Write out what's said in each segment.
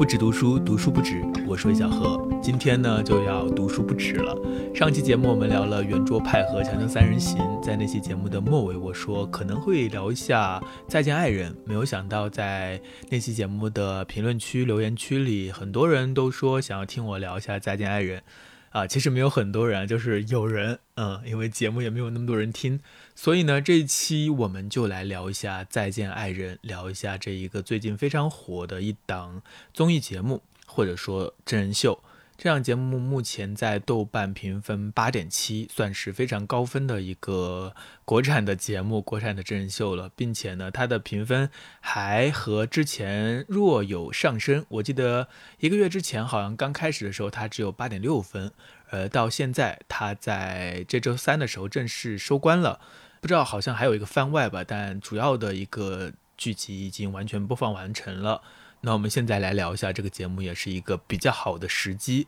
不止读书，读书不止。我是魏小何，今天呢就要读书不止了。上期节目我们聊了圆桌派和强强三人行，在那期节目的末尾，我说可能会聊一下再见爱人。没有想到在那期节目的评论区、留言区里，很多人都说想要听我聊一下再见爱人。啊，其实没有很多人，就是有人，嗯，因为节目也没有那么多人听，所以呢，这一期我们就来聊一下《再见爱人》，聊一下这一个最近非常火的一档综艺节目，或者说真人秀。这档节目目前在豆瓣评分八点七，算是非常高分的一个国产的节目、国产的真人秀了，并且呢，它的评分还和之前若有上升。我记得一个月之前好像刚开始的时候，它只有八点六分，呃，到现在它在这周三的时候正式收官了，不知道好像还有一个番外吧，但主要的一个剧集已经完全播放完成了。那我们现在来聊一下这个节目，也是一个比较好的时机。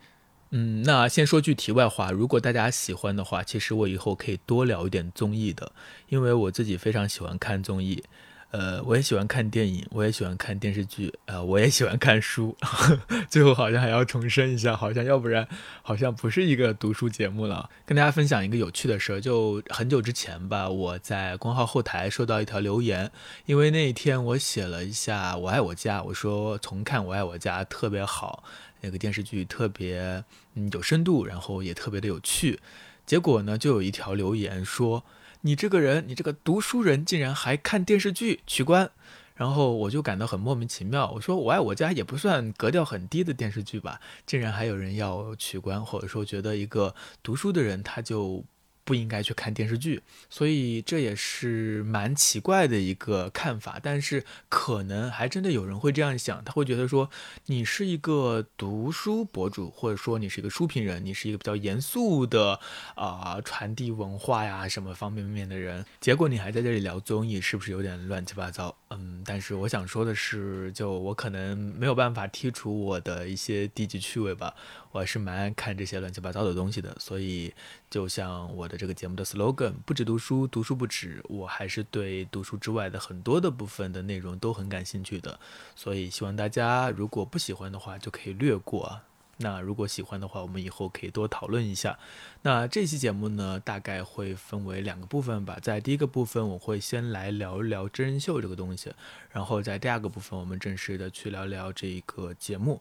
嗯，那先说句题外话，如果大家喜欢的话，其实我以后可以多聊一点综艺的，因为我自己非常喜欢看综艺。呃，我也喜欢看电影，我也喜欢看电视剧，呃，我也喜欢看书。最后好像还要重申一下，好像要不然好像不是一个读书节目了。跟大家分享一个有趣的事儿，就很久之前吧，我在公号后台收到一条留言，因为那一天我写了一下《我爱我家》，我说重看《我爱我家》特别好，那个电视剧特别嗯有深度，然后也特别的有趣。结果呢，就有一条留言说。你这个人，你这个读书人，竟然还看电视剧取关，然后我就感到很莫名其妙。我说我爱我家也不算格调很低的电视剧吧，竟然还有人要取关，或者说觉得一个读书的人他就。不应该去看电视剧，所以这也是蛮奇怪的一个看法。但是可能还真的有人会这样想，他会觉得说，你是一个读书博主，或者说你是一个书评人，你是一个比较严肃的啊传递文化呀什么方面面的人，结果你还在这里聊综艺，是不是有点乱七八糟？嗯，但是我想说的是，就我可能没有办法剔除我的一些低级趣味吧。我还是蛮爱看这些乱七八糟的东西的，所以就像我的这个节目的 slogan，不止读书，读书不止，我还是对读书之外的很多的部分的内容都很感兴趣的，所以希望大家如果不喜欢的话就可以略过啊，那如果喜欢的话，我们以后可以多讨论一下。那这期节目呢，大概会分为两个部分吧，在第一个部分我会先来聊一聊真人秀这个东西，然后在第二个部分我们正式的去聊聊这个节目。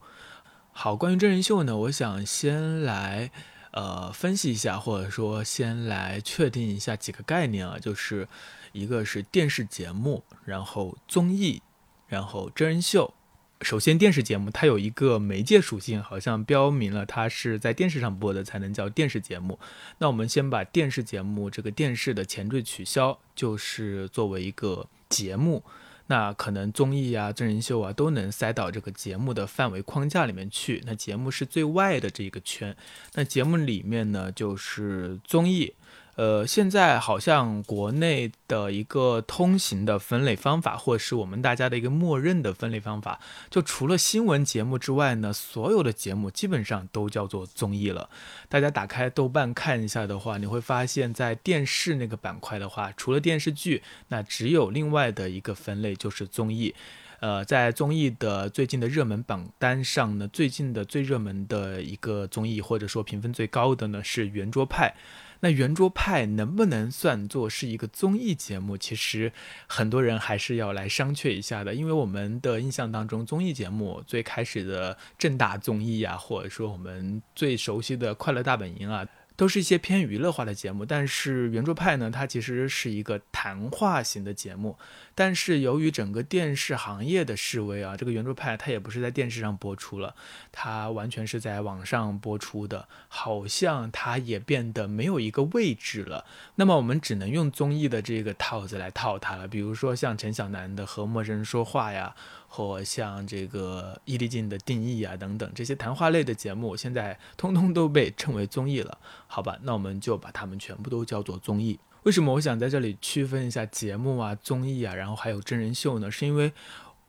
好，关于真人秀呢，我想先来呃分析一下，或者说先来确定一下几个概念啊，就是一个是电视节目，然后综艺，然后真人秀。首先，电视节目它有一个媒介属性，好像标明了它是在电视上播的才能叫电视节目。那我们先把电视节目这个电视的前缀取消，就是作为一个节目。那可能综艺啊、真人秀啊都能塞到这个节目的范围框架里面去。那节目是最外的这个圈，那节目里面呢就是综艺。呃，现在好像国内的一个通行的分类方法，或者是我们大家的一个默认的分类方法，就除了新闻节目之外呢，所有的节目基本上都叫做综艺了。大家打开豆瓣看一下的话，你会发现在电视那个板块的话，除了电视剧，那只有另外的一个分类就是综艺。呃，在综艺的最近的热门榜单上呢，最近的最热门的一个综艺，或者说评分最高的呢，是圆桌派。那圆桌派能不能算作是一个综艺节目？其实很多人还是要来商榷一下的，因为我们的印象当中，综艺节目最开始的正大综艺啊，或者说我们最熟悉的快乐大本营啊。都是一些偏娱乐化的节目，但是圆桌派呢，它其实是一个谈话型的节目。但是由于整个电视行业的示威啊，这个圆桌派它也不是在电视上播出了，它完全是在网上播出的，好像它也变得没有一个位置了。那么我们只能用综艺的这个套子来套它了，比如说像陈小南的和陌生人说话呀。或像这个伊丽静的定义啊等等这些谈话类的节目，现在通通都被称为综艺了，好吧？那我们就把它们全部都叫做综艺。为什么我想在这里区分一下节目啊、综艺啊，然后还有真人秀呢？是因为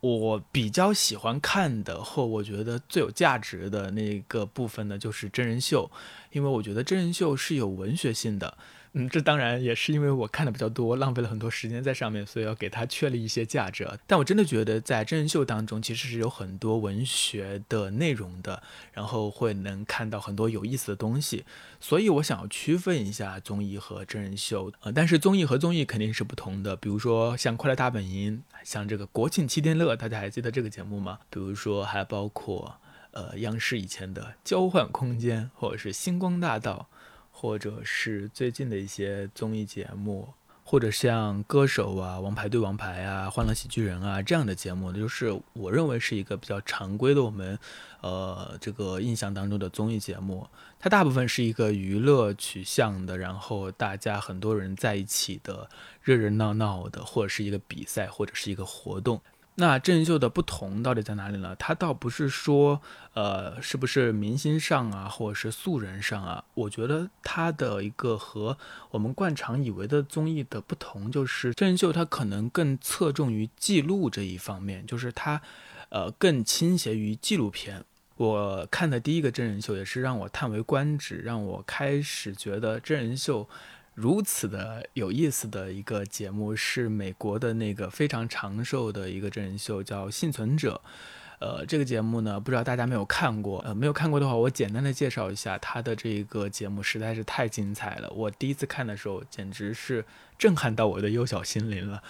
我比较喜欢看的，或我觉得最有价值的那个部分呢，就是真人秀，因为我觉得真人秀是有文学性的。嗯，这当然也是因为我看的比较多，浪费了很多时间在上面，所以要给它确立一些价值。但我真的觉得在真人秀当中，其实是有很多文学的内容的，然后会能看到很多有意思的东西。所以我想要区分一下综艺和真人秀，呃，但是综艺和综艺肯定是不同的。比如说像《快乐大本营》，像这个《国庆七天乐》，大家还记得这个节目吗？比如说还包括呃央视以前的《交换空间》，或者是《星光大道》。或者是最近的一些综艺节目，或者像歌手啊、王牌对王牌啊、欢乐喜剧人啊这样的节目，就是我认为是一个比较常规的我们，呃，这个印象当中的综艺节目。它大部分是一个娱乐取向的，然后大家很多人在一起的，热热闹闹的，或者是一个比赛，或者是一个活动。那真人秀的不同到底在哪里呢？它倒不是说，呃，是不是明星上啊，或者是素人上啊？我觉得它的一个和我们惯常以为的综艺的不同，就是真人秀它可能更侧重于记录这一方面，就是它，呃，更倾斜于纪录片。我看的第一个真人秀也是让我叹为观止，让我开始觉得真人秀。如此的有意思的一个节目是美国的那个非常长寿的一个真人秀，叫《幸存者》。呃，这个节目呢，不知道大家没有看过？呃，没有看过的话，我简单的介绍一下，他的这个节目实在是太精彩了。我第一次看的时候，简直是震撼到我的幼小心灵了。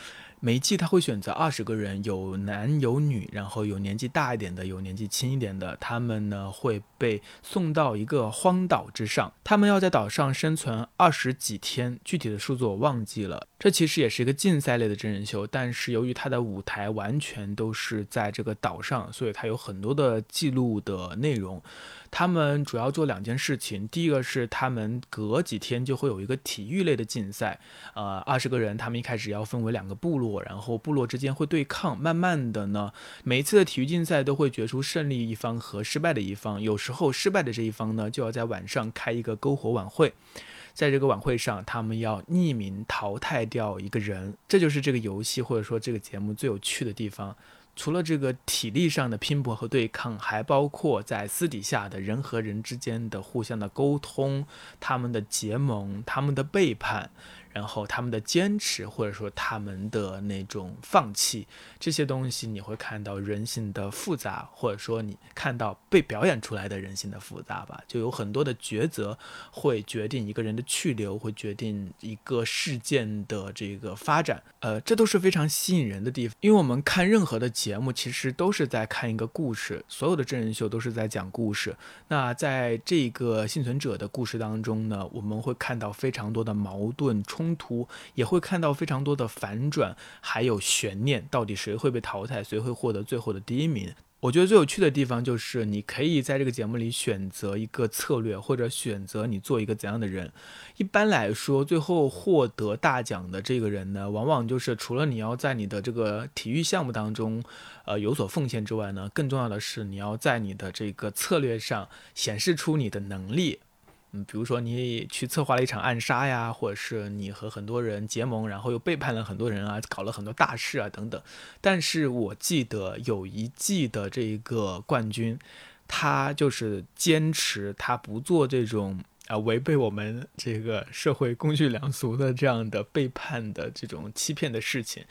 每一季他会选择二十个人，有男有女，然后有年纪大一点的，有年纪轻一点的。他们呢会被送到一个荒岛之上，他们要在岛上生存二十几天，具体的数字我忘记了。这其实也是一个竞赛类的真人秀，但是由于它的舞台完全都是在这个岛上，所以它有很多的记录的内容。他们主要做两件事情，第一个是他们隔几天就会有一个体育类的竞赛，呃，二十个人，他们一开始要分为两个部落，然后部落之间会对抗，慢慢的呢，每一次的体育竞赛都会决出胜利一方和失败的一方，有时候失败的这一方呢，就要在晚上开一个篝火晚会，在这个晚会上，他们要匿名淘汰掉一个人，这就是这个游戏或者说这个节目最有趣的地方。除了这个体力上的拼搏和对抗，还包括在私底下的人和人之间的互相的沟通，他们的结盟，他们的背叛。然后他们的坚持，或者说他们的那种放弃，这些东西你会看到人性的复杂，或者说你看到被表演出来的人性的复杂吧，就有很多的抉择会决定一个人的去留，会决定一个事件的这个发展，呃，这都是非常吸引人的地方。因为我们看任何的节目，其实都是在看一个故事，所有的真人秀都是在讲故事。那在这个幸存者的故事当中呢，我们会看到非常多的矛盾冲。冲突也会看到非常多的反转，还有悬念，到底谁会被淘汰，谁会获得最后的第一名？我觉得最有趣的地方就是，你可以在这个节目里选择一个策略，或者选择你做一个怎样的人。一般来说，最后获得大奖的这个人呢，往往就是除了你要在你的这个体育项目当中，呃，有所奉献之外呢，更重要的是你要在你的这个策略上显示出你的能力。嗯，比如说你去策划了一场暗杀呀，或者是你和很多人结盟，然后又背叛了很多人啊，搞了很多大事啊等等。但是我记得有一季的这一个冠军，他就是坚持他不做这种啊违背我们这个社会公序良俗的这样的背叛的这种欺骗的事情。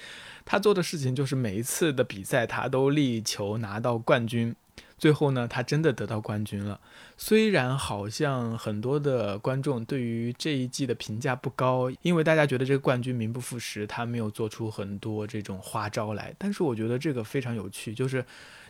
他做的事情就是每一次的比赛他都力求拿到冠军。最后呢，他真的得到冠军了。虽然好像很多的观众对于这一季的评价不高，因为大家觉得这个冠军名不副实，他没有做出很多这种花招来。但是我觉得这个非常有趣，就是。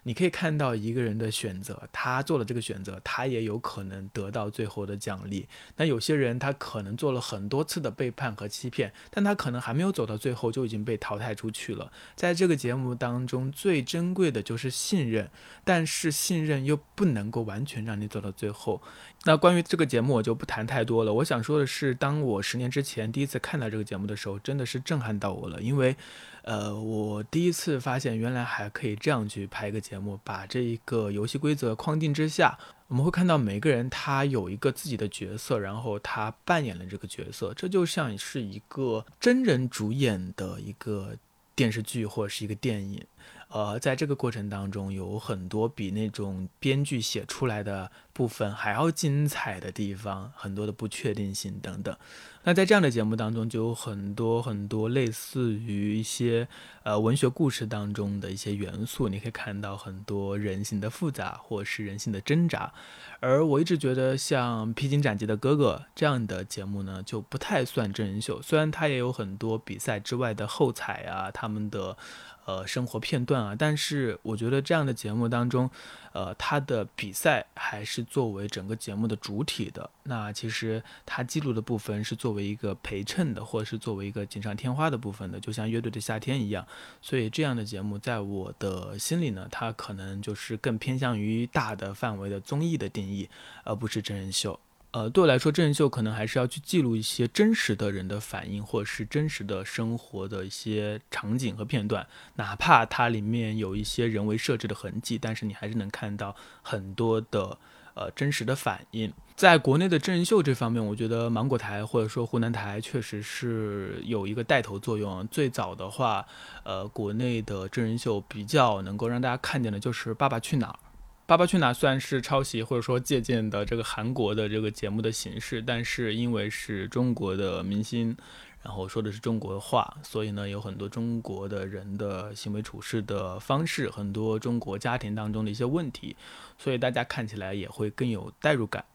你可以看到一个人的选择，他做了这个选择，他也有可能得到最后的奖励。那有些人他可能做了很多次的背叛和欺骗，但他可能还没有走到最后就已经被淘汰出去了。在这个节目当中，最珍贵的就是信任，但是信任又不能够完全让你走到最后。那关于这个节目，我就不谈太多了。我想说的是，当我十年之前第一次看到这个节目的时候，真的是震撼到我了，因为。呃，我第一次发现原来还可以这样去拍一个节目，把这一个游戏规则框定之下，我们会看到每个人他有一个自己的角色，然后他扮演了这个角色，这就像是一个真人主演的一个电视剧或者是一个电影。呃，在这个过程当中，有很多比那种编剧写出来的部分还要精彩的地方，很多的不确定性等等。那在这样的节目当中，就有很多很多类似于一些呃文学故事当中的一些元素，你可以看到很多人性的复杂，或是人性的挣扎。而我一直觉得，像《披荆斩棘的哥哥》这样的节目呢，就不太算真人秀。虽然它也有很多比赛之外的后采啊，他们的。呃，生活片段啊，但是我觉得这样的节目当中，呃，它的比赛还是作为整个节目的主体的。那其实它记录的部分是作为一个陪衬的，或者是作为一个锦上添花的部分的，就像乐队的夏天一样。所以这样的节目在我的心里呢，它可能就是更偏向于大的范围的综艺的定义，而不是真人秀。呃，对我来说，真人秀可能还是要去记录一些真实的人的反应，或者是真实的生活的一些场景和片段，哪怕它里面有一些人为设置的痕迹，但是你还是能看到很多的呃真实的反应。在国内的真人秀这方面，我觉得芒果台或者说湖南台确实是有一个带头作用。最早的话，呃，国内的真人秀比较能够让大家看见的就是《爸爸去哪儿》。《爸爸去哪儿》算是抄袭或者说借鉴的这个韩国的这个节目的形式，但是因为是中国的明星，然后说的是中国话，所以呢有很多中国的人的行为处事的方式，很多中国家庭当中的一些问题，所以大家看起来也会更有代入感。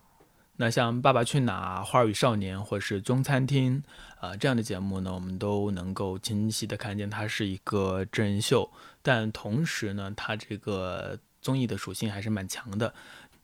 那像《爸爸去哪儿》《花儿与少年》或是《中餐厅》啊这样的节目呢，我们都能够清晰的看见它是一个真人秀，但同时呢，它这个。综艺的属性还是蛮强的。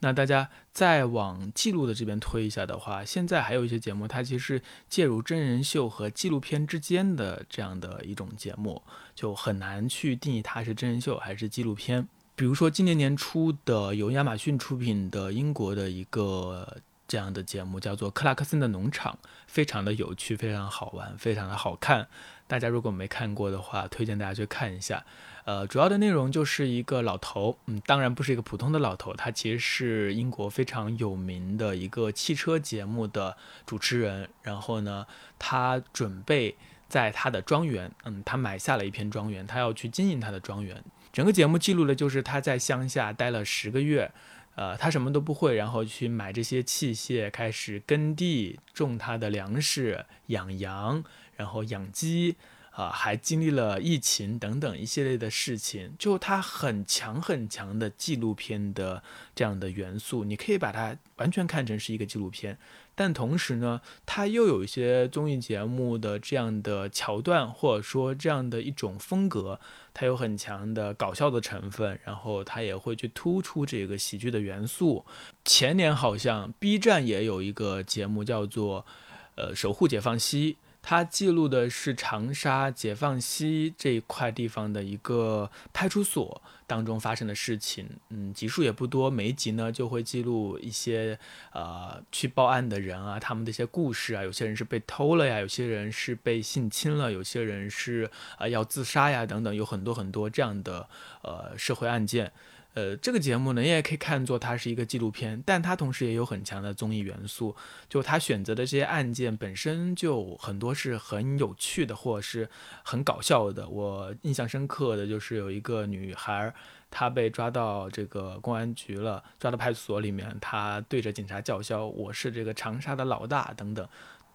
那大家再往记录的这边推一下的话，现在还有一些节目，它其实介入真人秀和纪录片之间的这样的一种节目，就很难去定义它是真人秀还是纪录片。比如说今年年初的由亚马逊出品的英国的一个这样的节目，叫做《克拉克森的农场》，非常的有趣，非常好玩，非常的好看。大家如果没看过的话，推荐大家去看一下。呃，主要的内容就是一个老头，嗯，当然不是一个普通的老头，他其实是英国非常有名的一个汽车节目的主持人。然后呢，他准备在他的庄园，嗯，他买下了一片庄园，他要去经营他的庄园。整个节目记录的就是他在乡下待了十个月，呃，他什么都不会，然后去买这些器械，开始耕地，种他的粮食，养羊，然后养鸡。啊，还经历了疫情等等一系列的事情，就它很强很强的纪录片的这样的元素，你可以把它完全看成是一个纪录片，但同时呢，它又有一些综艺节目的这样的桥段，或者说这样的一种风格，它有很强的搞笑的成分，然后它也会去突出这个喜剧的元素。前年好像 B 站也有一个节目叫做，呃，守护解放西。它记录的是长沙解放西这一块地方的一个派出所当中发生的事情，嗯，集数也不多，每一集呢就会记录一些呃去报案的人啊，他们的一些故事啊，有些人是被偷了呀，有些人是被性侵了，有些人是啊要自杀呀，等等，有很多很多这样的呃社会案件。呃，这个节目呢，你也可以看作它是一个纪录片，但它同时也有很强的综艺元素。就他选择的这些案件本身就很多是很有趣的，或者是很搞笑的。我印象深刻的就是有一个女孩，她被抓到这个公安局了，抓到派出所里面，她对着警察叫嚣：“我是这个长沙的老大。”等等，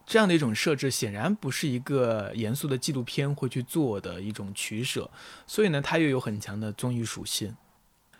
这样的一种设置显然不是一个严肃的纪录片会去做的一种取舍，所以呢，它又有很强的综艺属性。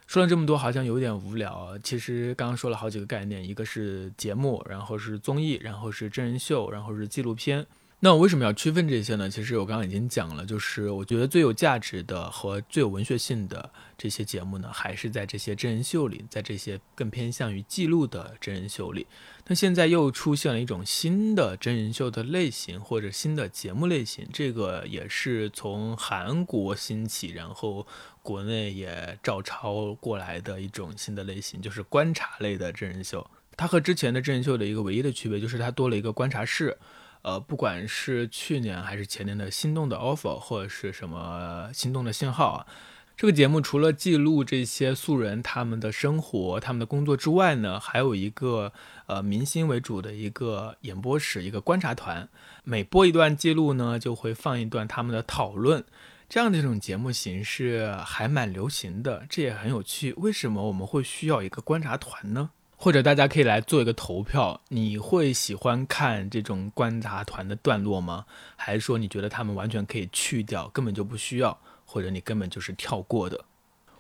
说了这么多，好像有点无聊。其实刚刚说了好几个概念，一个是节目，然后是综艺，然后是真人秀，然后是纪录片。那我为什么要区分这些呢？其实我刚刚已经讲了，就是我觉得最有价值的和最有文学性的这些节目呢，还是在这些真人秀里，在这些更偏向于记录的真人秀里。那现在又出现了一种新的真人秀的类型，或者新的节目类型，这个也是从韩国兴起，然后国内也照抄过来的一种新的类型，就是观察类的真人秀。它和之前的真人秀的一个唯一的区别，就是它多了一个观察室。呃，不管是去年还是前年的心动的 offer，或者是什么心动的信号啊，这个节目除了记录这些素人他们的生活、他们的工作之外呢，还有一个呃明星为主的一个演播室、一个观察团，每播一段记录呢，就会放一段他们的讨论。这样的一种节目形式还蛮流行的，这也很有趣。为什么我们会需要一个观察团呢？或者大家可以来做一个投票，你会喜欢看这种观察团的段落吗？还是说你觉得他们完全可以去掉，根本就不需要，或者你根本就是跳过的？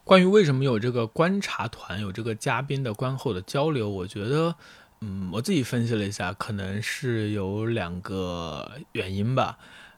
关于为什么有这个观察团，有这个嘉宾的观后的交流，我觉得，嗯，我自己分析了一下，可能是有两个原因吧。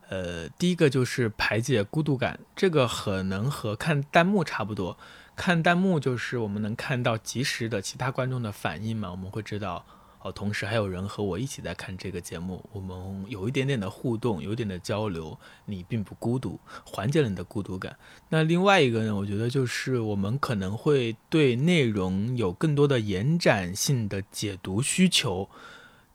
呃，第一个就是排解孤独感，这个可能和看弹幕差不多。看弹幕就是我们能看到及时的其他观众的反应嘛，我们会知道哦，同时还有人和我一起在看这个节目，我们有一点点的互动，有一点的交流，你并不孤独，缓解了你的孤独感。那另外一个呢，我觉得就是我们可能会对内容有更多的延展性的解读需求。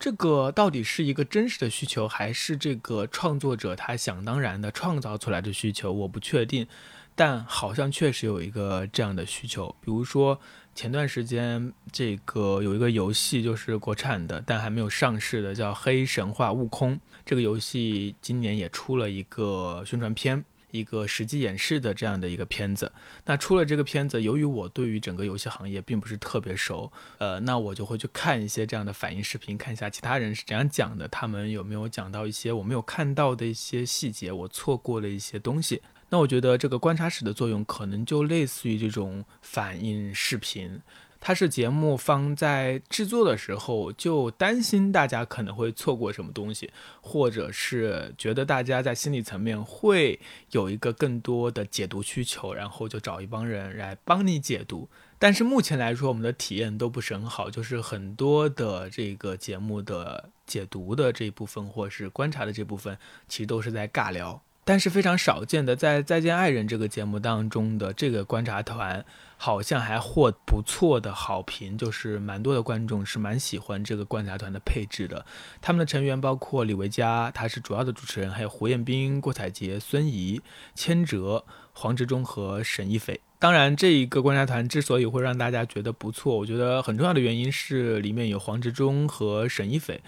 这个到底是一个真实的需求，还是这个创作者他想当然的创造出来的需求？我不确定，但好像确实有一个这样的需求。比如说前段时间这个有一个游戏，就是国产的，但还没有上市的，叫《黑神话：悟空》。这个游戏今年也出了一个宣传片。一个实际演示的这样的一个片子，那出了这个片子，由于我对于整个游戏行业并不是特别熟，呃，那我就会去看一些这样的反应视频，看一下其他人是怎样讲的，他们有没有讲到一些我没有看到的一些细节，我错过了一些东西。那我觉得这个观察室的作用，可能就类似于这种反应视频。它是节目方在制作的时候就担心大家可能会错过什么东西，或者是觉得大家在心理层面会有一个更多的解读需求，然后就找一帮人来帮你解读。但是目前来说，我们的体验都不是很好，就是很多的这个节目的解读的这一部分，或是观察的这部分，其实都是在尬聊。但是非常少见的，在《再见爱人》这个节目当中的这个观察团，好像还获不错的好评，就是蛮多的观众是蛮喜欢这个观察团的配置的。他们的成员包括李维嘉，他是主要的主持人，还有胡彦斌、郭采洁、孙怡、千哲、黄执中和沈一斐。当然，这一个观察团之所以会让大家觉得不错，我觉得很重要的原因是里面有黄执中和沈一斐。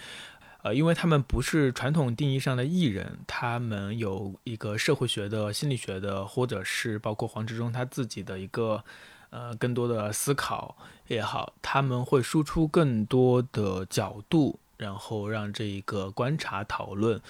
呃，因为他们不是传统定义上的艺人，他们有一个社会学的、心理学的，或者是包括黄执中他自己的一个，呃，更多的思考也好，他们会输出更多的角度，然后让这一个观察讨论，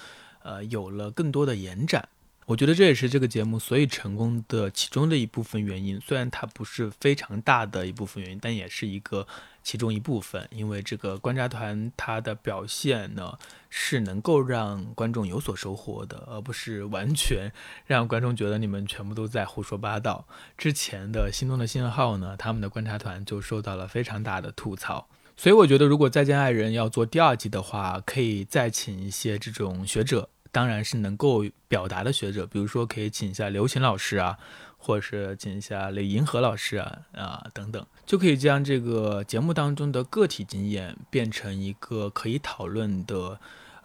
呃，有了更多的延展。我觉得这也是这个节目所以成功的其中的一部分原因，虽然它不是非常大的一部分原因，但也是一个其中一部分。因为这个观察团它的表现呢，是能够让观众有所收获的，而不是完全 让观众觉得你们全部都在胡说八道。之前的心动的信号呢，他们的观察团就受到了非常大的吐槽。所以我觉得，如果再见爱人要做第二季的话，可以再请一些这种学者。当然是能够表达的学者，比如说可以请一下刘琴老师啊，或者是请一下李银河老师啊啊等等，就可以将这个节目当中的个体经验变成一个可以讨论的。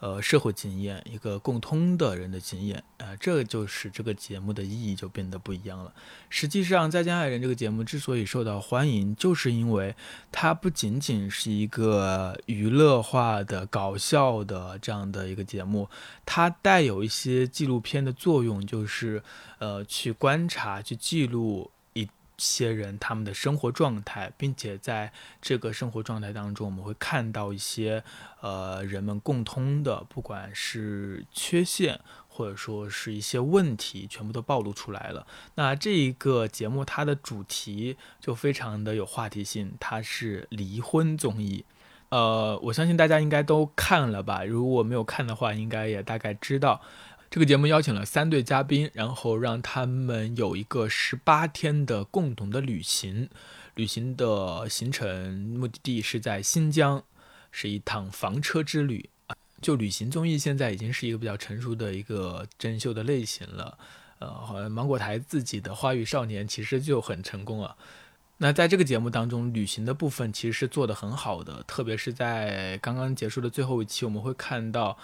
呃，社会经验，一个共通的人的经验，啊，这就是这个节目的意义就变得不一样了。实际上，《再见爱人》这个节目之所以受到欢迎，就是因为它不仅仅是一个娱乐化的、搞笑的这样的一个节目，它带有一些纪录片的作用，就是呃，去观察、去记录。些人他们的生活状态，并且在这个生活状态当中，我们会看到一些呃人们共通的，不管是缺陷或者说是一些问题，全部都暴露出来了。那这一个节目它的主题就非常的有话题性，它是离婚综艺。呃，我相信大家应该都看了吧？如果没有看的话，应该也大概知道。这个节目邀请了三对嘉宾，然后让他们有一个十八天的共同的旅行。旅行的行程目的地是在新疆，是一趟房车之旅。就旅行综艺现在已经是一个比较成熟的一个真人秀的类型了。呃，好像芒果台自己的《花语少年》其实就很成功了。那在这个节目当中，旅行的部分其实是做得很好的，特别是在刚刚结束的最后一期，我们会看到。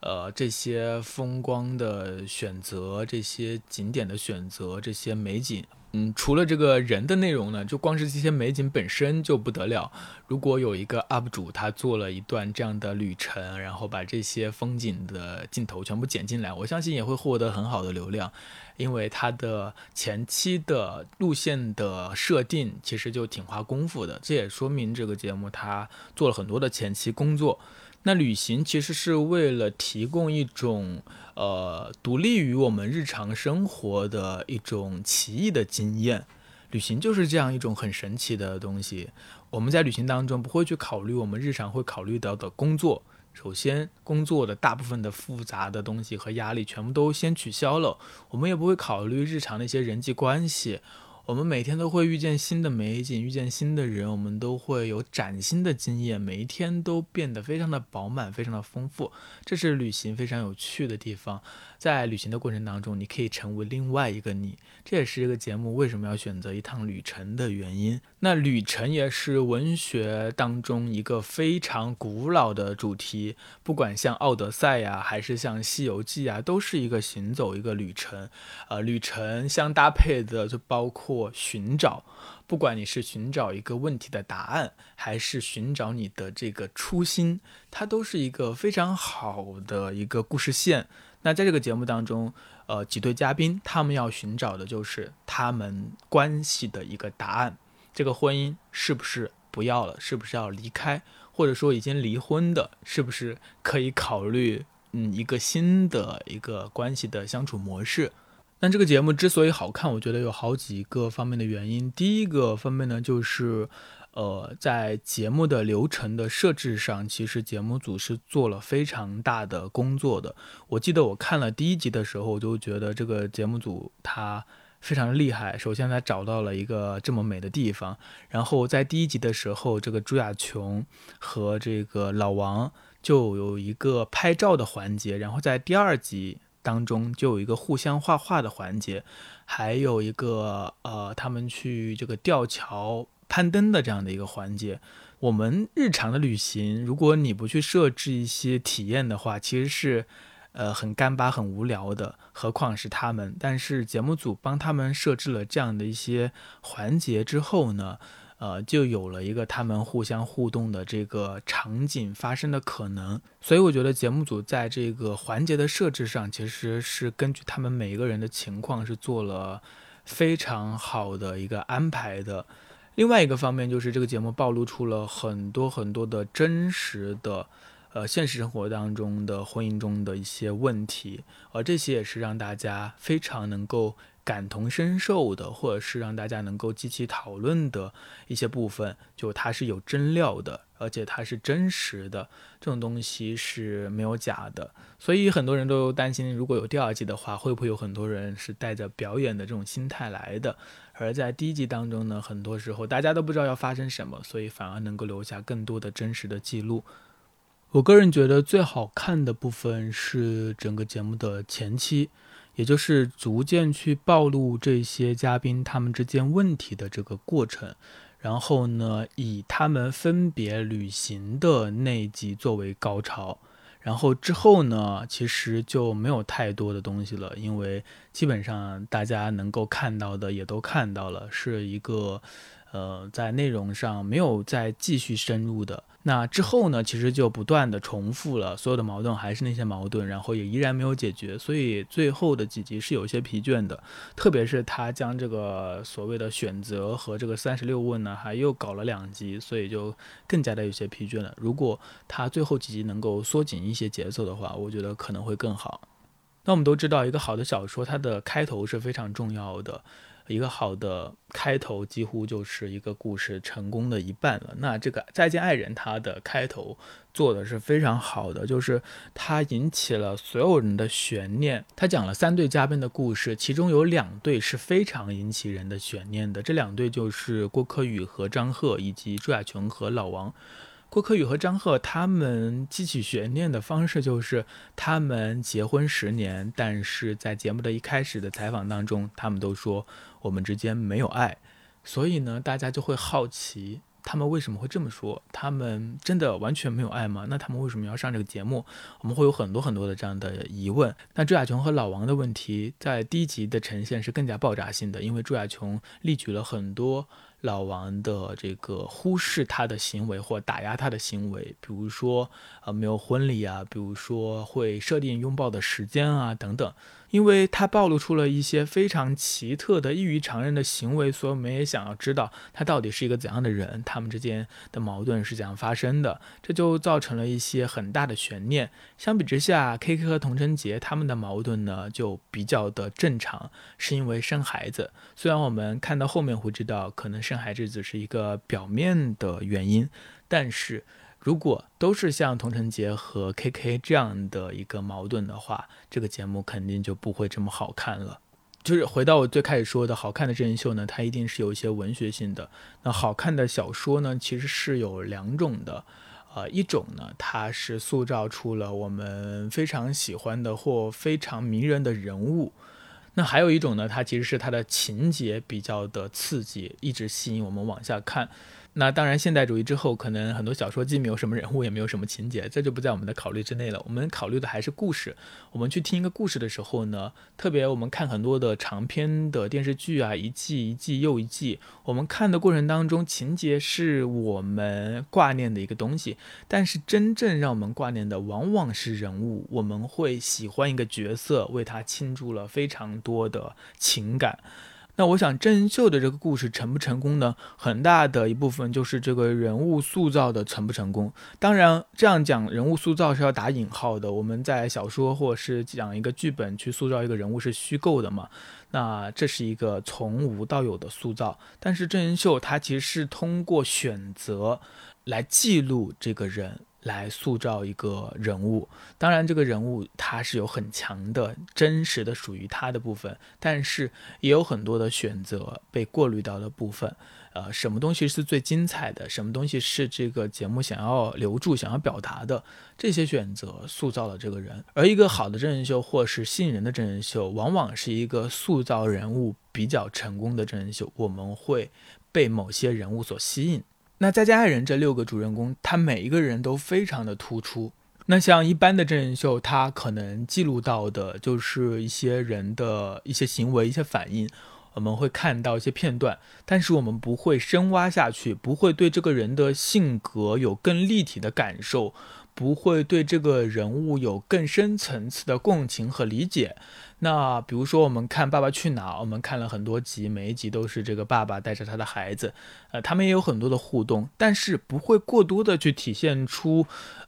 呃，这些风光的选择，这些景点的选择，这些美景。嗯，除了这个人的内容呢，就光是这些美景本身就不得了。如果有一个 UP 主他做了一段这样的旅程，然后把这些风景的镜头全部剪进来，我相信也会获得很好的流量，因为他的前期的路线的设定其实就挺花功夫的，这也说明这个节目他做了很多的前期工作。那旅行其实是为了提供一种。呃，独立于我们日常生活的一种奇异的经验，旅行就是这样一种很神奇的东西。我们在旅行当中不会去考虑我们日常会考虑到的工作，首先工作的大部分的复杂的东西和压力全部都先取消了，我们也不会考虑日常的一些人际关系。我们每天都会遇见新的美景，遇见新的人，我们都会有崭新的经验，每一天都变得非常的饱满，非常的丰富。这是旅行非常有趣的地方。在旅行的过程当中，你可以成为另外一个你，这也是这个节目为什么要选择一趟旅程的原因。那旅程也是文学当中一个非常古老的主题，不管像《奥德赛》呀，还是像《西游记》啊，都是一个行走一个旅程。呃，旅程相搭配的就包括寻找，不管你是寻找一个问题的答案，还是寻找你的这个初心，它都是一个非常好的一个故事线。那在这个节目当中，呃，几对嘉宾他们要寻找的就是他们关系的一个答案。这个婚姻是不是不要了？是不是要离开？或者说已经离婚的，是不是可以考虑嗯一个新的一个关系的相处模式？那这个节目之所以好看，我觉得有好几个方面的原因。第一个方面呢，就是。呃，在节目的流程的设置上，其实节目组是做了非常大的工作的。我记得我看了第一集的时候，我就觉得这个节目组他非常厉害。首先，他找到了一个这么美的地方，然后在第一集的时候，这个朱亚琼和这个老王就有一个拍照的环节，然后在第二集当中就有一个互相画画的环节，还有一个呃，他们去这个吊桥。攀登的这样的一个环节，我们日常的旅行，如果你不去设置一些体验的话，其实是，呃，很干巴、很无聊的。何况是他们，但是节目组帮他们设置了这样的一些环节之后呢，呃，就有了一个他们互相互动的这个场景发生的可能。所以我觉得节目组在这个环节的设置上，其实是根据他们每一个人的情况是做了非常好的一个安排的。另外一个方面就是这个节目暴露出了很多很多的真实的，呃，现实生活当中的婚姻中的一些问题，而这些也是让大家非常能够。感同身受的，或者是让大家能够激起讨论的一些部分，就它是有真料的，而且它是真实的，这种东西是没有假的。所以很多人都担心，如果有第二季的话，会不会有很多人是带着表演的这种心态来的？而在第一季当中呢，很多时候大家都不知道要发生什么，所以反而能够留下更多的真实的记录。我个人觉得最好看的部分是整个节目的前期。也就是逐渐去暴露这些嘉宾他们之间问题的这个过程，然后呢，以他们分别旅行的那集作为高潮，然后之后呢，其实就没有太多的东西了，因为基本上大家能够看到的也都看到了，是一个。呃，在内容上没有再继续深入的，那之后呢，其实就不断的重复了，所有的矛盾还是那些矛盾，然后也依然没有解决，所以最后的几集是有些疲倦的，特别是他将这个所谓的选择和这个三十六问呢，还又搞了两集，所以就更加的有些疲倦了。如果他最后几集能够缩紧一些节奏的话，我觉得可能会更好。那我们都知道，一个好的小说，它的开头是非常重要的。一个好的开头几乎就是一个故事成功的一半了。那这个《再见爱人》它的开头做的是非常好的，就是它引起了所有人的悬念。他讲了三对嘉宾的故事，其中有两对是非常引起人的悬念的。这两对就是郭柯宇和张赫，以及朱亚琼和老王。郭柯宇和张赫他们激起悬念的方式就是他们结婚十年，但是在节目的一开始的采访当中，他们都说我们之间没有爱，所以呢，大家就会好奇。他们为什么会这么说？他们真的完全没有爱吗？那他们为什么要上这个节目？我们会有很多很多的这样的疑问。那朱亚琼和老王的问题在第一集的呈现是更加爆炸性的，因为朱亚琼列举了很多。老王的这个忽视他的行为或打压他的行为，比如说呃没有婚礼啊，比如说会设定拥抱的时间啊等等。因为他暴露出了一些非常奇特的异于常人的行为，所以我们也想要知道他到底是一个怎样的人，他们之间的矛盾是怎样发生的，这就造成了一些很大的悬念。相比之下，K K 和童晨杰他们的矛盾呢就比较的正常，是因为生孩子。虽然我们看到后面会知道，可能生孩子只是一个表面的原因，但是。如果都是像童晨杰和 KK 这样的一个矛盾的话，这个节目肯定就不会这么好看了。就是回到我最开始说的，好看的真人秀呢，它一定是有一些文学性的。那好看的小说呢，其实是有两种的，呃，一种呢，它是塑造出了我们非常喜欢的或非常迷人的人物。那还有一种呢，它其实是它的情节比较的刺激，一直吸引我们往下看。那当然，现代主义之后，可能很多小说既没有什么人物，也没有什么情节，这就不在我们的考虑之内了。我们考虑的还是故事。我们去听一个故事的时候呢，特别我们看很多的长篇的电视剧啊，一季一季又一季，我们看的过程当中，情节是我们挂念的一个东西，但是真正让我们挂念的往往是人物。我们会喜欢一个角色，为他倾注了非常多的情感。那我想真人秀的这个故事成不成功呢？很大的一部分就是这个人物塑造的成不成功。当然，这样讲人物塑造是要打引号的。我们在小说或者是讲一个剧本去塑造一个人物是虚构的嘛？那这是一个从无到有的塑造。但是真人秀它其实是通过选择来记录这个人。来塑造一个人物，当然这个人物他是有很强的真实的属于他的部分，但是也有很多的选择被过滤到的部分。呃，什么东西是最精彩的？什么东西是这个节目想要留住、想要表达的？这些选择塑造了这个人。而一个好的真人秀或是吸引人的真人秀，往往是一个塑造人物比较成功的真人秀。我们会被某些人物所吸引。那《再见爱人》这六个主人公，他每一个人都非常的突出。那像一般的真人秀，他可能记录到的就是一些人的一些行为、一些反应，我们会看到一些片段，但是我们不会深挖下去，不会对这个人的性格有更立体的感受。不会对这个人物有更深层次的共情和理解。那比如说，我们看《爸爸去哪儿》，我们看了很多集，每一集都是这个爸爸带着他的孩子，呃，他们也有很多的互动，但是不会过多的去体现出。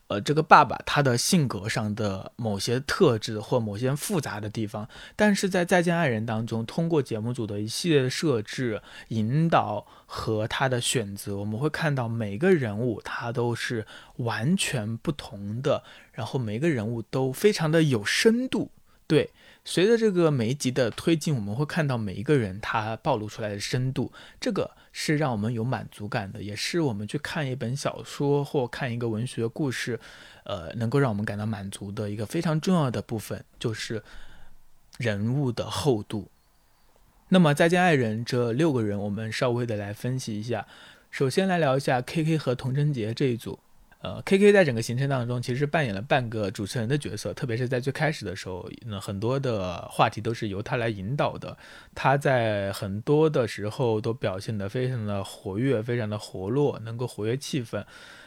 呃，这个爸爸他的性格上的某些特质或某些复杂的地方，但是在《再见爱人》当中，通过节目组的一系列的设置、引导和他的选择，我们会看到每个人物他都是完全不同的，然后每个人物都非常的有深度，对。随着这个每一集的推进，我们会看到每一个人他暴露出来的深度，这个是让我们有满足感的，也是我们去看一本小说或看一个文学故事，呃，能够让我们感到满足的一个非常重要的部分，就是人物的厚度。那么《再见爱人》这六个人，我们稍微的来分析一下。首先来聊一下 K K 和童贞杰这一组。呃，K K 在整个行程当中其实扮演了半个主持人的角色，特别是在最开始的时候，那很多的话题都是由他来引导的。他在很多的时候都表现得非常的活跃，非常的活络，能够活跃气氛。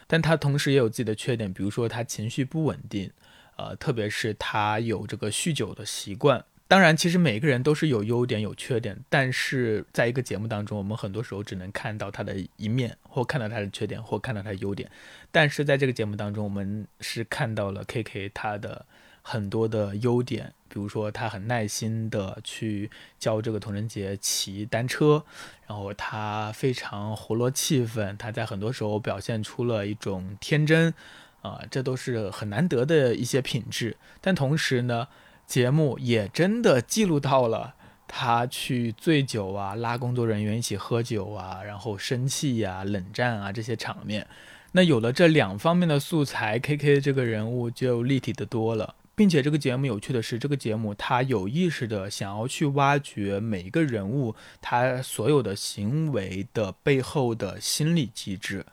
但他同时也有自己的缺点，比如说他情绪不稳定，呃，特别是他有这个酗酒的习惯。当然，其实每个人都是有优点有缺点，但是在一个节目当中，我们很多时候只能看到他的一面，或看到他的缺点，或看到他的优点。但是在这个节目当中，我们是看到了 K K 他的很多的优点，比如说他很耐心的去教这个童人杰骑单车，然后他非常活络气氛，他在很多时候表现出了一种天真，啊，这都是很难得的一些品质。但同时呢，节目也真的记录到了他去醉酒啊，拉工作人员一起喝酒啊，然后生气呀、冷战啊这些场面。那有了这两方面的素材，K K 这个人物就立体的多了。并且这个节目有趣的是，这个节目它有意识的想要去挖掘每一个人物他所有的行为的背后的心理机制，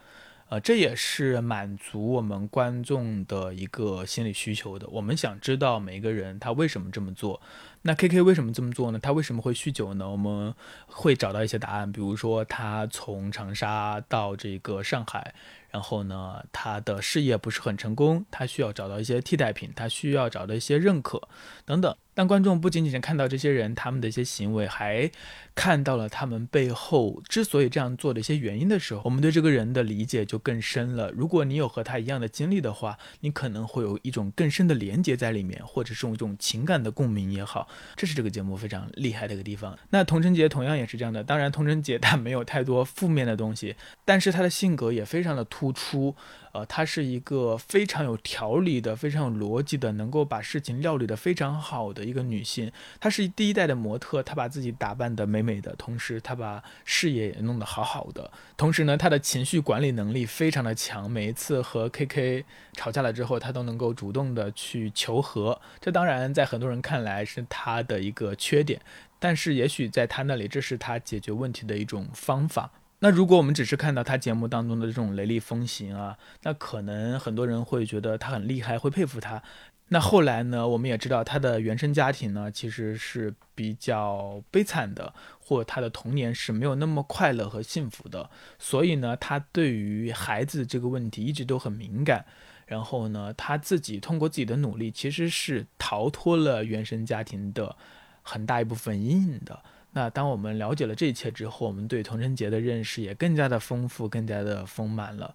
呃，这也是满足我们观众的一个心理需求的。我们想知道每一个人他为什么这么做。那 K K 为什么这么做呢？他为什么会酗酒呢？我们会找到一些答案，比如说他从长沙到这个上海。然后呢，他的事业不是很成功，他需要找到一些替代品，他需要找到一些认可，等等。但观众不仅仅是看到这些人他们的一些行为，还看到了他们背后之所以这样做的一些原因的时候，我们对这个人的理解就更深了。如果你有和他一样的经历的话，你可能会有一种更深的连接在里面，或者是一种情感的共鸣也好，这是这个节目非常厉害的一个地方。那童晨杰同样也是这样的，当然童晨杰他没有太多负面的东西，但是他的性格也非常的突出。呃，她是一个非常有条理的、非常有逻辑的，能够把事情料理得非常好的一个女性。她是第一代的模特，她把自己打扮得美美的，同时她把事业也弄得好好的。同时呢，她的情绪管理能力非常的强。每一次和 KK 吵架了之后，她都能够主动的去求和。这当然在很多人看来是她的一个缺点，但是也许在她那里，这是她解决问题的一种方法。那如果我们只是看到他节目当中的这种雷厉风行啊，那可能很多人会觉得他很厉害，会佩服他。那后来呢，我们也知道他的原生家庭呢其实是比较悲惨的，或他的童年是没有那么快乐和幸福的。所以呢，他对于孩子这个问题一直都很敏感。然后呢，他自己通过自己的努力，其实是逃脱了原生家庭的很大一部分阴影的。那当我们了解了这一切之后，我们对童晨杰的认识也更加的丰富，更加的丰满了。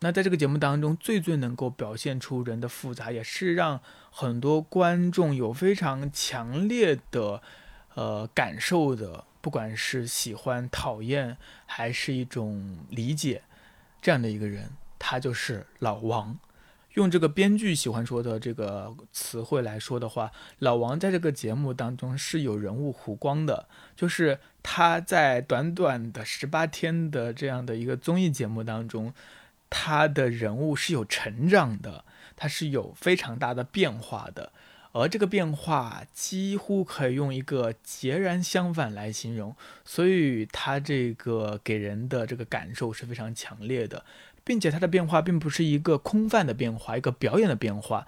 那在这个节目当中，最最能够表现出人的复杂，也是让很多观众有非常强烈的呃感受的，不管是喜欢、讨厌，还是一种理解，这样的一个人，他就是老王。用这个编剧喜欢说的这个词汇来说的话，老王在这个节目当中是有人物弧光的，就是他在短短的十八天的这样的一个综艺节目当中，他的人物是有成长的，他是有非常大的变化的，而这个变化几乎可以用一个截然相反来形容，所以他这个给人的这个感受是非常强烈的。并且它的变化并不是一个空泛的变化，一个表演的变化。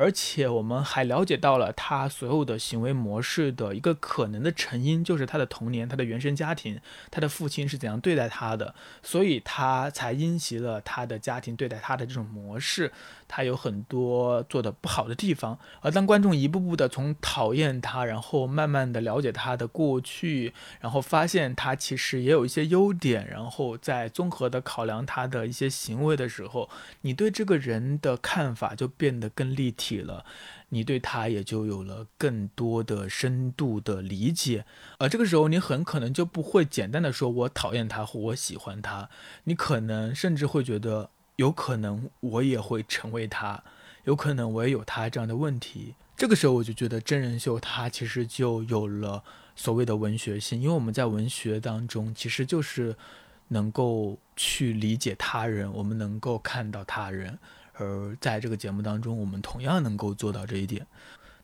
而且我们还了解到了他所有的行为模式的一个可能的成因，就是他的童年、他的原生家庭，他的父亲是怎样对待他的，所以他才因袭了他的家庭对待他的这种模式。他有很多做的不好的地方，而当观众一步步的从讨厌他，然后慢慢的了解他的过去，然后发现他其实也有一些优点，然后再综合的考量他的一些行为的时候，你对这个人的看法就变得更立体。了，你对他也就有了更多的深度的理解，而这个时候你很可能就不会简单的说我讨厌他或我喜欢他，你可能甚至会觉得有可能我也会成为他，有可能我也有他这样的问题。这个时候我就觉得真人秀它其实就有了所谓的文学性，因为我们在文学当中其实就是能够去理解他人，我们能够看到他人。而在这个节目当中，我们同样能够做到这一点。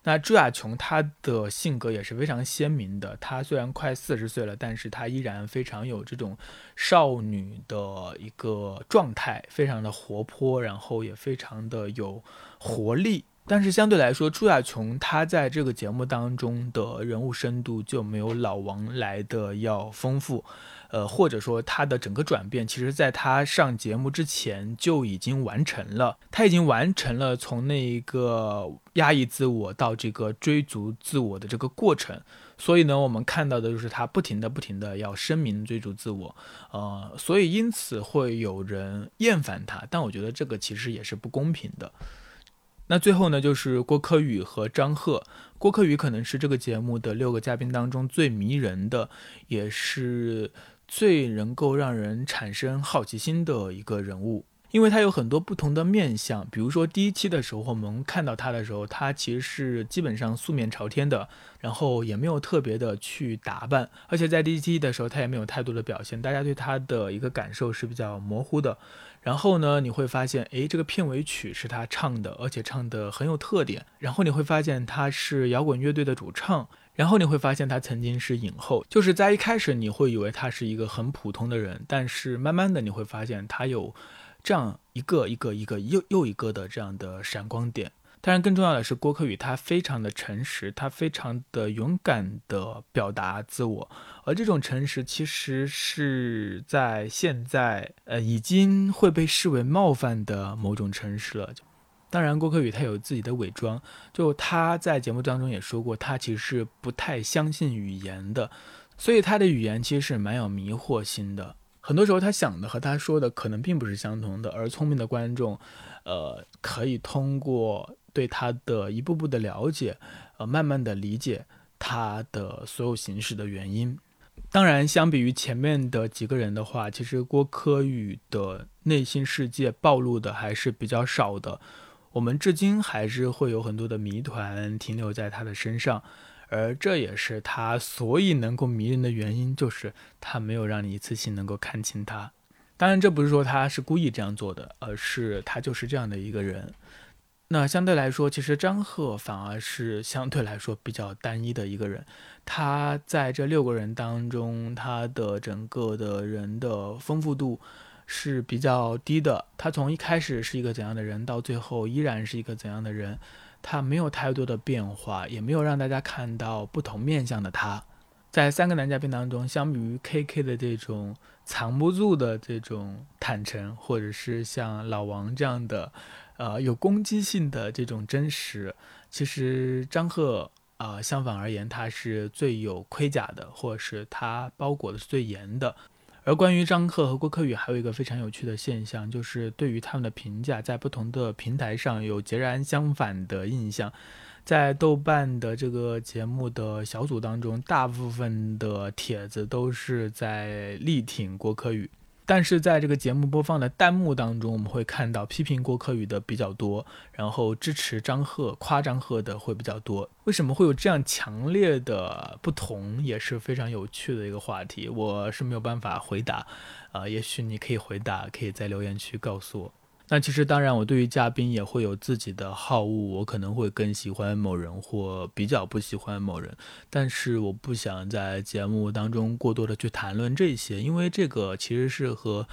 那朱亚琼她的性格也是非常鲜明的。她虽然快四十岁了，但是她依然非常有这种少女的一个状态，非常的活泼，然后也非常的有活力。但是相对来说，朱亚琼她在这个节目当中的人物深度就没有老王来的要丰富。呃，或者说他的整个转变，其实在他上节目之前就已经完成了。他已经完成了从那一个压抑自我到这个追逐自我的这个过程。所以呢，我们看到的就是他不停的、不停的要声明追逐自我。呃，所以因此会有人厌烦他，但我觉得这个其实也是不公平的。那最后呢，就是郭柯宇和张赫。郭柯宇可能是这个节目的六个嘉宾当中最迷人的，也是。最能够让人产生好奇心的一个人物，因为他有很多不同的面相，比如说第一期的时候，我们看到他的时候，他其实是基本上素面朝天的，然后也没有特别的去打扮，而且在第一期的时候，他也没有太多的表现，大家对他的一个感受是比较模糊的。然后呢，你会发现，诶，这个片尾曲是他唱的，而且唱的很有特点。然后你会发现他是摇滚乐队的主唱。然后你会发现他曾经是影后，就是在一开始你会以为他是一个很普通的人，但是慢慢的你会发现他有这样一个一个一个又又一个的这样的闪光点。当然，更重要的是郭柯宇他非常的诚实，他非常的勇敢的表达自我，而这种诚实其实是在现在呃已经会被视为冒犯的某种诚实了。当然，郭柯宇他有自己的伪装，就他在节目当中也说过，他其实是不太相信语言的，所以他的语言其实是蛮有迷惑性的。很多时候他想的和他说的可能并不是相同的，而聪明的观众，呃，可以通过对他的一步步的了解，呃，慢慢的理解他的所有形式的原因。当然，相比于前面的几个人的话，其实郭柯宇的内心世界暴露的还是比较少的。我们至今还是会有很多的谜团停留在他的身上，而这也是他所以能够迷人的原因，就是他没有让你一次性能够看清他。当然，这不是说他是故意这样做的，而是他就是这样的一个人。那相对来说，其实张赫反而是相对来说比较单一的一个人。他在这六个人当中，他的整个的人的丰富度。是比较低的。他从一开始是一个怎样的人，到最后依然是一个怎样的人，他没有太多的变化，也没有让大家看到不同面相的他。在三个男嘉宾当中，相比于 KK 的这种藏不住的这种坦诚，或者是像老王这样的，呃，有攻击性的这种真实，其实张赫啊，相反而言，他是最有盔甲的，或是他包裹的是最严的。而关于张赫和郭柯宇，还有一个非常有趣的现象，就是对于他们的评价，在不同的平台上有截然相反的印象。在豆瓣的这个节目的小组当中，大部分的帖子都是在力挺郭柯宇。但是在这个节目播放的弹幕当中，我们会看到批评郭柯宇的比较多，然后支持张赫、夸张赫的会比较多。为什么会有这样强烈的不同，也是非常有趣的一个话题。我是没有办法回答，啊，也许你可以回答，可以在留言区告诉我。那其实当然，我对于嘉宾也会有自己的好恶，我可能会更喜欢某人或比较不喜欢某人，但是我不想在节目当中过多的去谈论这些，因为这个其实是和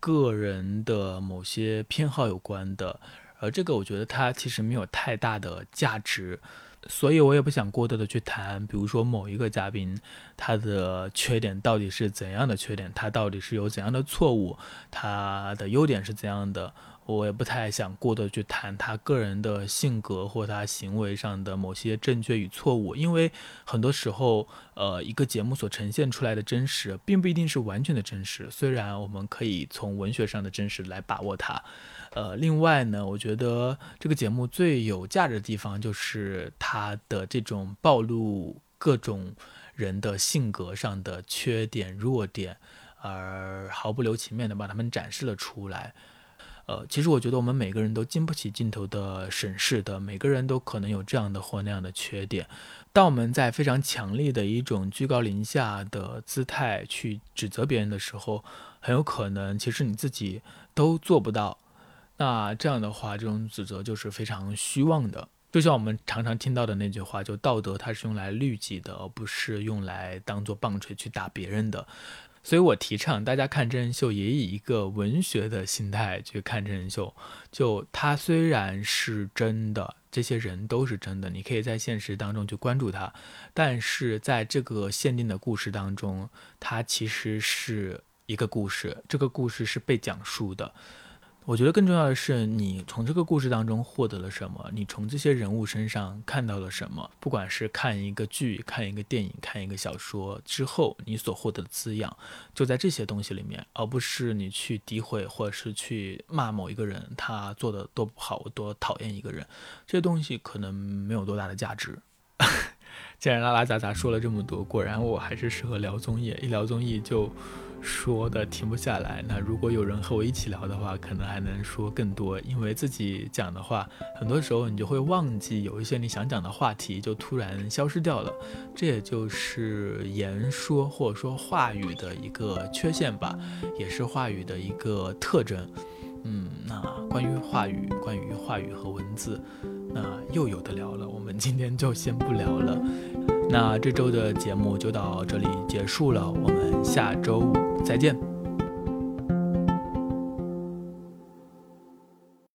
个人的某些偏好有关的，而这个我觉得它其实没有太大的价值，所以我也不想过多的去谈，比如说某一个嘉宾他的缺点到底是怎样的缺点，他到底是有怎样的错误，他的优点是怎样的。我也不太想过多去谈他个人的性格或他行为上的某些正确与错误，因为很多时候，呃，一个节目所呈现出来的真实，并不一定是完全的真实。虽然我们可以从文学上的真实来把握它，呃，另外呢，我觉得这个节目最有价值的地方就是它的这种暴露各种人的性格上的缺点、弱点，而毫不留情面的把他们展示了出来。呃，其实我觉得我们每个人都经不起镜头的审视的，每个人都可能有这样的或那样的缺点。当我们在非常强烈的一种居高临下的姿态去指责别人的时候，很有可能其实你自己都做不到。那这样的话，这种指责就是非常虚妄的。就像我们常常听到的那句话，就道德它是用来律己的，而不是用来当做棒槌去打别人的。所以我提倡大家看真人秀，也以一个文学的心态去看真人秀。就它虽然是真的，这些人都是真的，你可以在现实当中去关注他，但是在这个限定的故事当中，它其实是一个故事，这个故事是被讲述的。我觉得更重要的是，你从这个故事当中获得了什么？你从这些人物身上看到了什么？不管是看一个剧、看一个电影、看一个小说之后，你所获得的滋养，就在这些东西里面，而不是你去诋毁或者是去骂某一个人，他做的多不好，我多讨厌一个人，这些东西可能没有多大的价值。既然拉拉杂杂说了这么多，果然我还是适合聊综艺，一聊综艺就说的停不下来。那如果有人和我一起聊的话，可能还能说更多。因为自己讲的话，很多时候你就会忘记有一些你想讲的话题就突然消失掉了。这也就是言说或者说话语的一个缺陷吧，也是话语的一个特征。嗯，那关于话语，关于话语和文字，那 又有的聊了。我们今天就先不聊了。那这周的节目就到这里结束了，我们下周再见。